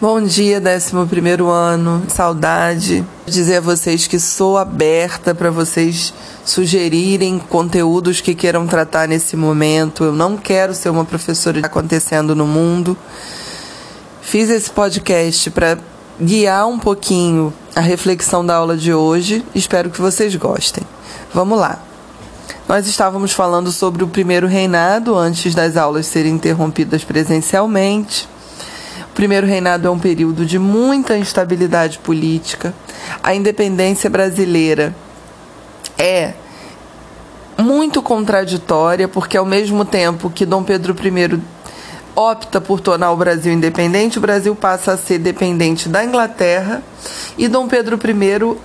Bom dia, 11 ano, saudade. Dizer a vocês que sou aberta para vocês sugerirem conteúdos que queiram tratar nesse momento. Eu não quero ser uma professora acontecendo no mundo. Fiz esse podcast para guiar um pouquinho a reflexão da aula de hoje. Espero que vocês gostem. Vamos lá. Nós estávamos falando sobre o primeiro reinado antes das aulas serem interrompidas presencialmente primeiro reinado é um período de muita instabilidade política. A independência brasileira é muito contraditória, porque ao mesmo tempo que Dom Pedro I opta por tornar o Brasil independente, o Brasil passa a ser dependente da Inglaterra e Dom Pedro I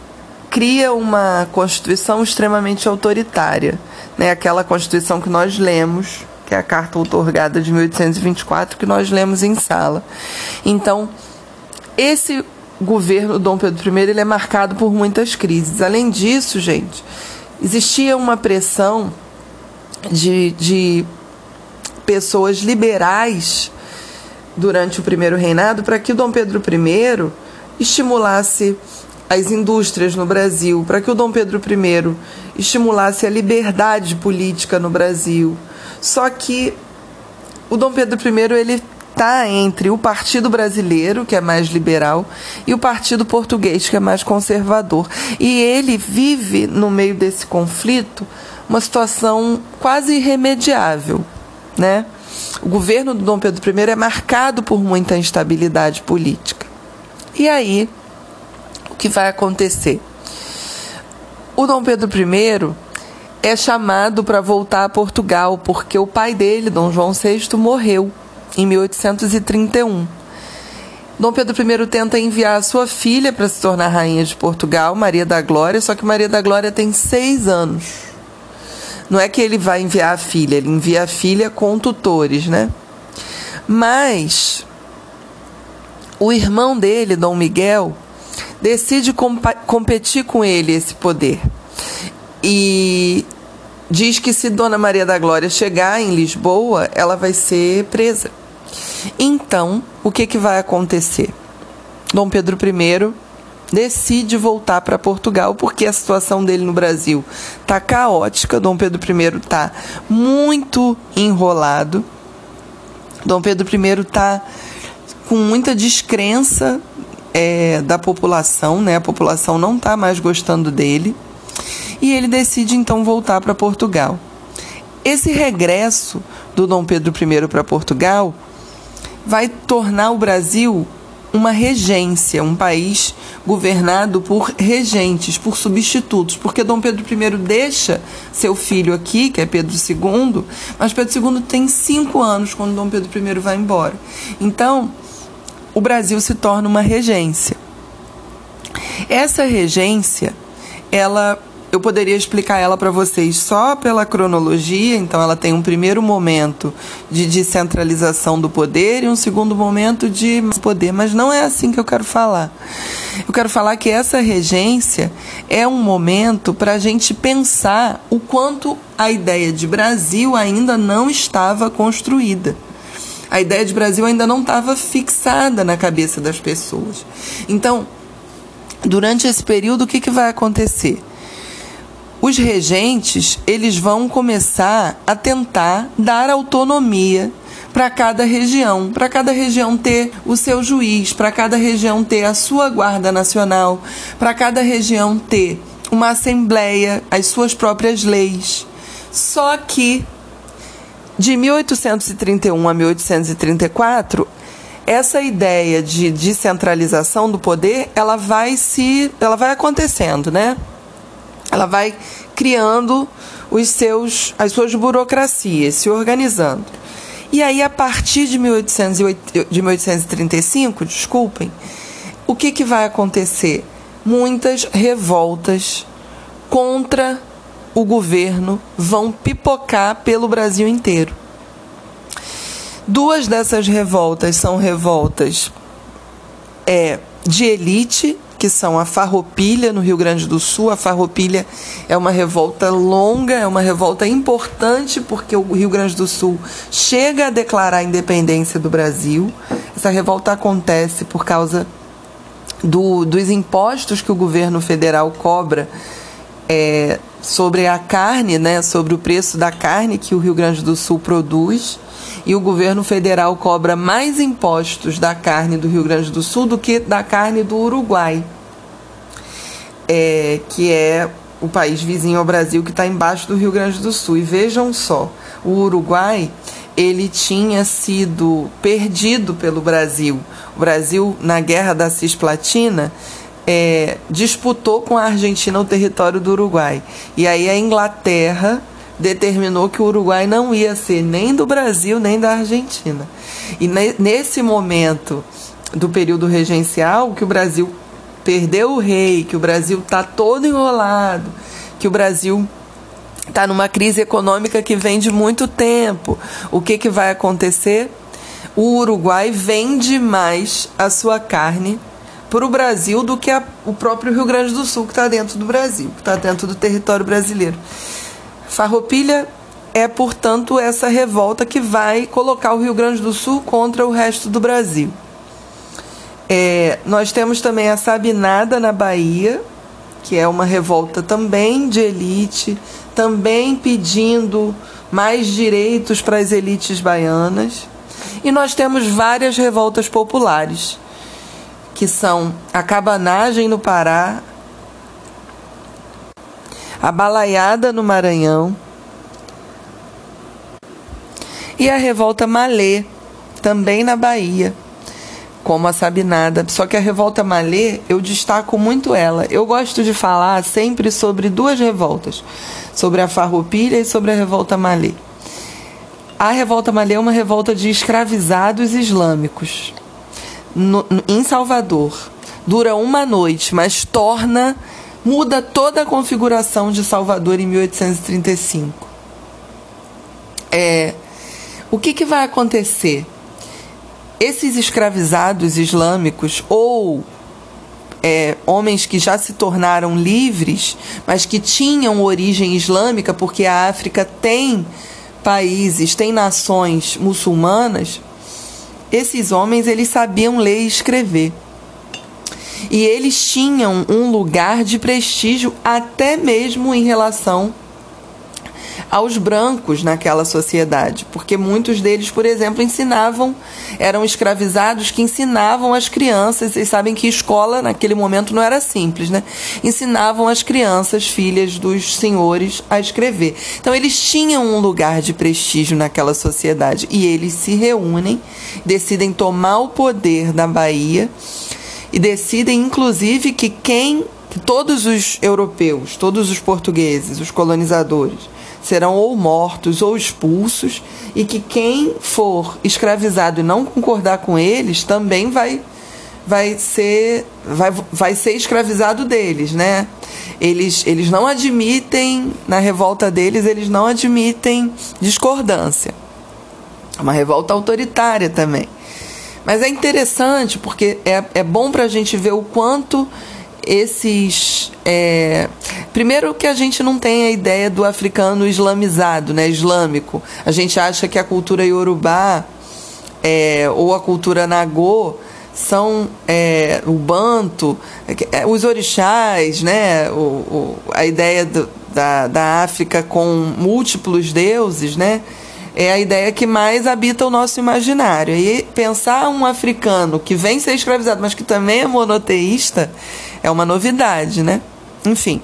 cria uma constituição extremamente autoritária, né? Aquela constituição que nós lemos que é a carta outorgada de 1824 que nós lemos em sala. Então, esse governo Dom Pedro I ele é marcado por muitas crises. Além disso, gente, existia uma pressão de, de pessoas liberais durante o primeiro reinado para que o Dom Pedro I estimulasse as indústrias no Brasil, para que o Dom Pedro I estimulasse a liberdade política no Brasil, só que o Dom Pedro I ele está entre o Partido Brasileiro, que é mais liberal, e o Partido Português, que é mais conservador. E ele vive no meio desse conflito uma situação quase irremediável, né? O governo do Dom Pedro I é marcado por muita instabilidade política. E aí, o que vai acontecer? O Dom Pedro I é chamado para voltar a Portugal porque o pai dele, Dom João VI, morreu em 1831. Dom Pedro I tenta enviar a sua filha para se tornar rainha de Portugal, Maria da Glória, só que Maria da Glória tem seis anos. Não é que ele vai enviar a filha, ele envia a filha com tutores, né? Mas o irmão dele, Dom Miguel, decide competir com ele esse poder. E diz que se Dona Maria da Glória chegar em Lisboa, ela vai ser presa. Então, o que, que vai acontecer? Dom Pedro I decide voltar para Portugal porque a situação dele no Brasil está caótica. Dom Pedro I está muito enrolado. Dom Pedro I está com muita descrença é, da população, né? A população não está mais gostando dele e ele decide então voltar para Portugal. Esse regresso do Dom Pedro I para Portugal vai tornar o Brasil uma regência, um país governado por regentes, por substitutos, porque Dom Pedro I deixa seu filho aqui, que é Pedro II, mas Pedro II tem cinco anos quando Dom Pedro I vai embora. Então, o Brasil se torna uma regência. Essa regência, ela eu poderia explicar ela para vocês só pela cronologia. Então, ela tem um primeiro momento de descentralização do poder e um segundo momento de poder, mas não é assim que eu quero falar. Eu quero falar que essa regência é um momento para a gente pensar o quanto a ideia de Brasil ainda não estava construída. A ideia de Brasil ainda não estava fixada na cabeça das pessoas. Então, durante esse período, o que, que vai acontecer? Os regentes eles vão começar a tentar dar autonomia para cada região, para cada região ter o seu juiz, para cada região ter a sua guarda nacional, para cada região ter uma assembleia, as suas próprias leis. Só que de 1831 a 1834, essa ideia de descentralização do poder, ela vai se, ela vai acontecendo, né? Ela vai criando os seus, as suas burocracias, se organizando. E aí, a partir de, 1808, de 1835, desculpem, o que, que vai acontecer? Muitas revoltas contra o governo vão pipocar pelo Brasil inteiro. Duas dessas revoltas são revoltas é, de elite que são a Farroupilha, no Rio Grande do Sul. A Farroupilha é uma revolta longa, é uma revolta importante, porque o Rio Grande do Sul chega a declarar a independência do Brasil. Essa revolta acontece por causa do, dos impostos que o governo federal cobra é, sobre a carne, né, sobre o preço da carne que o Rio Grande do Sul produz. E o governo federal cobra mais impostos da carne do Rio Grande do Sul do que da carne do Uruguai, é, que é o país vizinho ao Brasil que está embaixo do Rio Grande do Sul. E vejam só, o Uruguai ele tinha sido perdido pelo Brasil. O Brasil, na guerra da Cisplatina, é, disputou com a Argentina o território do Uruguai. E aí a Inglaterra determinou que o Uruguai não ia ser nem do Brasil nem da Argentina. E ne nesse momento do período regencial, que o Brasil perdeu o rei, que o Brasil está todo enrolado, que o Brasil está numa crise econômica que vem de muito tempo. O que, que vai acontecer? O Uruguai vende mais a sua carne para o Brasil do que a, o próprio Rio Grande do Sul, que está dentro do Brasil, que está dentro do território brasileiro. Farroupilha é, portanto, essa revolta que vai colocar o Rio Grande do Sul contra o resto do Brasil. É, nós temos também a Sabinada na Bahia, que é uma revolta também de elite, também pedindo mais direitos para as elites baianas. E nós temos várias revoltas populares, que são a cabanagem no Pará, a balaiada no Maranhão e a revolta malê, também na Bahia como a Sabinada. Só que a revolta malê, eu destaco muito ela. Eu gosto de falar sempre sobre duas revoltas, sobre a Farroupilha e sobre a revolta malê. A revolta malê é uma revolta de escravizados islâmicos no, em Salvador. Dura uma noite, mas torna muda toda a configuração de Salvador em 1835. É, o que, que vai acontecer? esses escravizados islâmicos ou é, homens que já se tornaram livres, mas que tinham origem islâmica, porque a África tem países, tem nações muçulmanas, esses homens eles sabiam ler e escrever. E eles tinham um lugar de prestígio até mesmo em relação aos brancos naquela sociedade, porque muitos deles, por exemplo, ensinavam, eram escravizados que ensinavam as crianças, vocês sabem que escola naquele momento não era simples, né? Ensinavam as crianças, filhas dos senhores, a escrever. Então eles tinham um lugar de prestígio naquela sociedade e eles se reúnem, decidem tomar o poder da Bahia e decidem inclusive que quem que todos os europeus, todos os portugueses, os colonizadores, serão ou mortos ou expulsos, e que quem for escravizado e não concordar com eles também vai vai ser vai, vai ser escravizado deles, né? Eles eles não admitem na revolta deles, eles não admitem discordância. Uma revolta autoritária também. Mas é interessante porque é, é bom para a gente ver o quanto esses. É... Primeiro que a gente não tem a ideia do africano islamizado, né, islâmico. A gente acha que a cultura iorubá é, ou a cultura nagô são é, o banto, é, os orixás, né, o, o a ideia do, da, da África com múltiplos deuses, né, é a ideia que mais habita o nosso imaginário. E pensar um africano que vem ser escravizado, mas que também é monoteísta, é uma novidade, né? Enfim.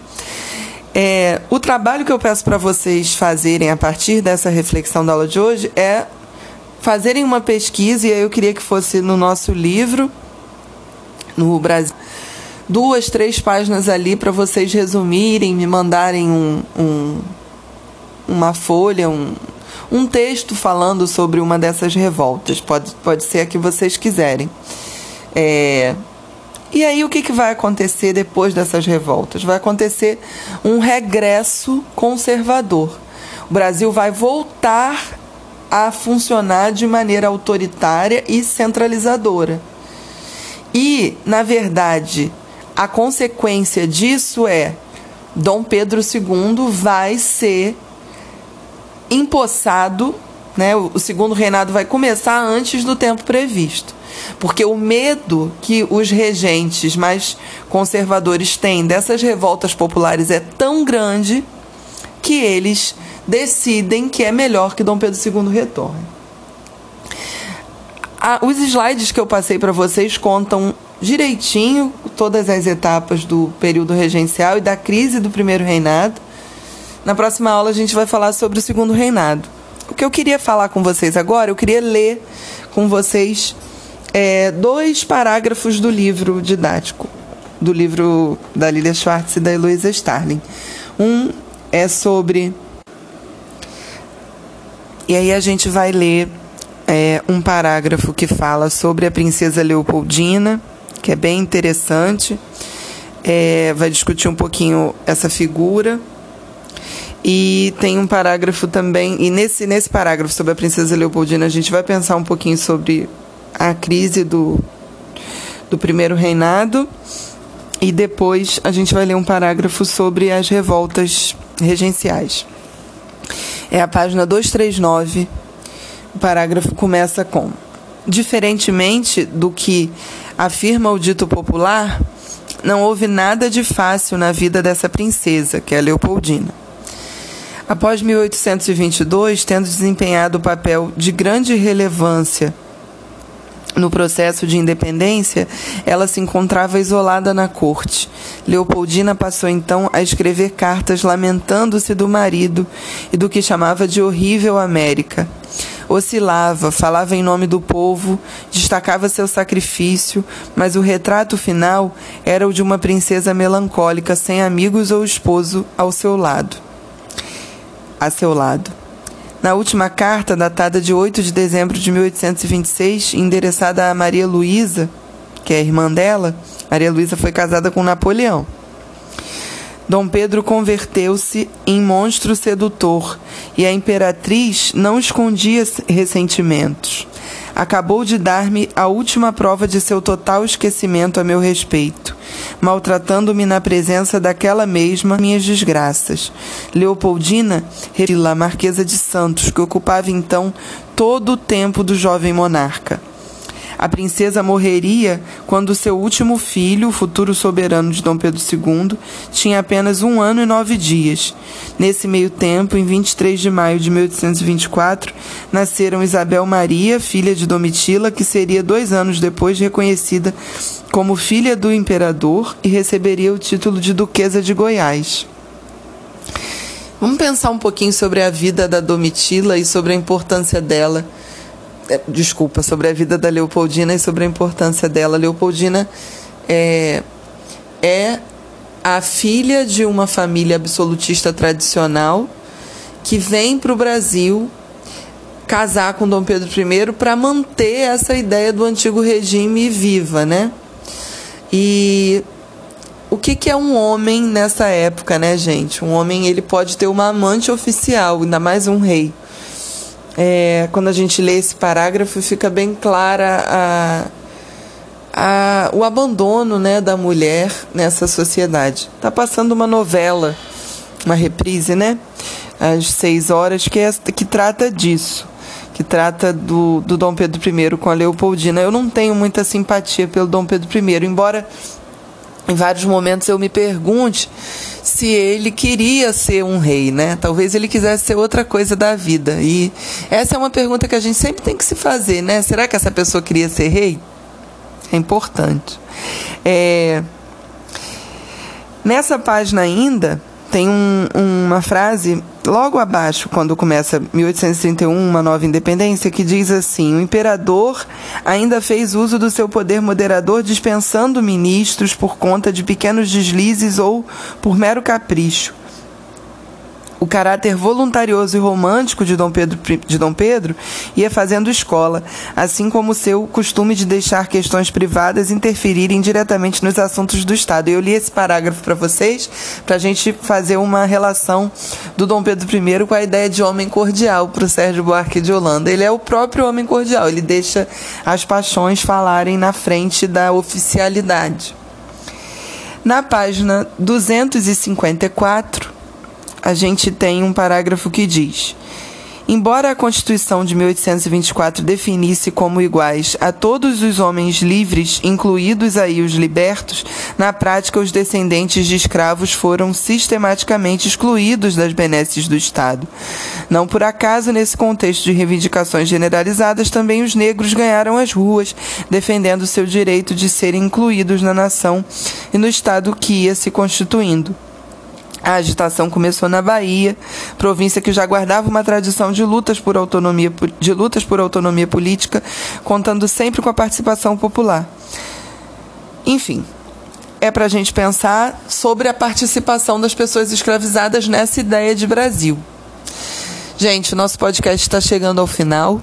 É, o trabalho que eu peço para vocês fazerem a partir dessa reflexão da aula de hoje é fazerem uma pesquisa, e aí eu queria que fosse no nosso livro, no Brasil, duas, três páginas ali para vocês resumirem, me mandarem um, um, uma folha, um, um texto falando sobre uma dessas revoltas. Pode, pode ser a que vocês quiserem. É, e aí o que, que vai acontecer depois dessas revoltas? Vai acontecer um regresso conservador. O Brasil vai voltar a funcionar de maneira autoritária e centralizadora. E, na verdade, a consequência disso é Dom Pedro II vai ser empossado né? O, segundo reinado vai começar antes do tempo previsto. Porque o medo que os regentes mais conservadores têm dessas revoltas populares é tão grande que eles decidem que é melhor que Dom Pedro II retorne. os slides que eu passei para vocês contam direitinho todas as etapas do período regencial e da crise do primeiro reinado. Na próxima aula a gente vai falar sobre o segundo reinado. O que eu queria falar com vocês agora, eu queria ler com vocês é, dois parágrafos do livro didático, do livro da Lilia Schwartz e da Heloísa Starling. Um é sobre. E aí a gente vai ler é, um parágrafo que fala sobre a princesa Leopoldina, que é bem interessante. É, vai discutir um pouquinho essa figura. E tem um parágrafo também, e nesse, nesse parágrafo sobre a princesa Leopoldina, a gente vai pensar um pouquinho sobre a crise do, do primeiro reinado. E depois a gente vai ler um parágrafo sobre as revoltas regenciais. É a página 239. O parágrafo começa com: Diferentemente do que afirma o dito popular, não houve nada de fácil na vida dessa princesa, que é Leopoldina. Após 1822, tendo desempenhado o papel de grande relevância no processo de independência, ela se encontrava isolada na corte. Leopoldina passou então a escrever cartas lamentando-se do marido e do que chamava de horrível América. Oscilava, falava em nome do povo, destacava seu sacrifício, mas o retrato final era o de uma princesa melancólica, sem amigos ou esposo ao seu lado. A seu lado. Na última carta, datada de 8 de dezembro de 1826, endereçada a Maria Luísa, que é a irmã dela, Maria Luísa foi casada com Napoleão. Dom Pedro converteu-se em monstro sedutor e a imperatriz não escondia ressentimentos. Acabou de dar-me a última prova de seu total esquecimento a meu respeito maltratando-me na presença daquela mesma minhas desgraças. Leopoldina, a Marquesa de Santos, que ocupava então todo o tempo do jovem monarca. A princesa morreria quando seu último filho, o futuro soberano de Dom Pedro II, tinha apenas um ano e nove dias. Nesse meio tempo, em 23 de maio de 1824, nasceram Isabel Maria, filha de Domitila, que seria dois anos depois reconhecida como filha do imperador e receberia o título de Duquesa de Goiás. Vamos pensar um pouquinho sobre a vida da Domitila e sobre a importância dela desculpa, sobre a vida da Leopoldina e sobre a importância dela. Leopoldina é, é a filha de uma família absolutista tradicional que vem para o Brasil casar com Dom Pedro I para manter essa ideia do antigo regime viva, né? E o que, que é um homem nessa época, né, gente? Um homem ele pode ter uma amante oficial, ainda mais um rei é, quando a gente lê esse parágrafo, fica bem clara a, a, o abandono né, da mulher nessa sociedade. Está passando uma novela, uma reprise, né? Às seis horas, que, é, que trata disso. Que trata do, do Dom Pedro I com a Leopoldina. Eu não tenho muita simpatia pelo Dom Pedro I, embora em vários momentos eu me pergunte se ele queria ser um rei, né? Talvez ele quisesse ser outra coisa da vida. E essa é uma pergunta que a gente sempre tem que se fazer, né? Será que essa pessoa queria ser rei? É importante. É... Nessa página ainda tem um, uma frase logo abaixo, quando começa 1831, uma nova independência, que diz assim: o imperador ainda fez uso do seu poder moderador, dispensando ministros por conta de pequenos deslizes ou por mero capricho o caráter voluntarioso e romântico de Dom Pedro, de Dom Pedro ia fazendo escola, assim como seu costume de deixar questões privadas interferirem diretamente nos assuntos do Estado. Eu li esse parágrafo para vocês, para a gente fazer uma relação do Dom Pedro I com a ideia de homem cordial para o Sérgio Buarque de Holanda. Ele é o próprio homem cordial, ele deixa as paixões falarem na frente da oficialidade. Na página 254, a gente tem um parágrafo que diz: Embora a Constituição de 1824 definisse como iguais a todos os homens livres, incluídos aí os libertos, na prática os descendentes de escravos foram sistematicamente excluídos das benesses do Estado. Não por acaso, nesse contexto de reivindicações generalizadas, também os negros ganharam as ruas, defendendo seu direito de serem incluídos na nação e no Estado que ia se constituindo. A agitação começou na Bahia, província que já guardava uma tradição de lutas por autonomia, de lutas por autonomia política, contando sempre com a participação popular. Enfim, é para a gente pensar sobre a participação das pessoas escravizadas nessa ideia de Brasil. Gente, nosso podcast está chegando ao final.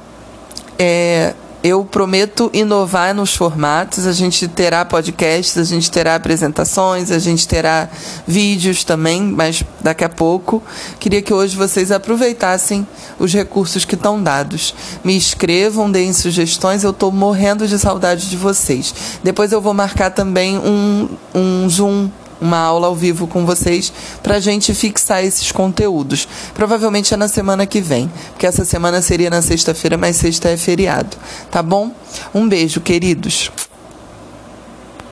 É, eu prometo inovar nos formatos. A gente terá podcasts, a gente terá apresentações, a gente terá vídeos também, mas daqui a pouco. Queria que hoje vocês aproveitassem os recursos que estão dados. Me escrevam, deem sugestões. Eu estou morrendo de saudade de vocês. Depois eu vou marcar também um, um Zoom uma aula ao vivo com vocês para a gente fixar esses conteúdos. Provavelmente é na semana que vem, porque essa semana seria na sexta-feira, mas sexta é feriado. Tá bom? Um beijo, queridos.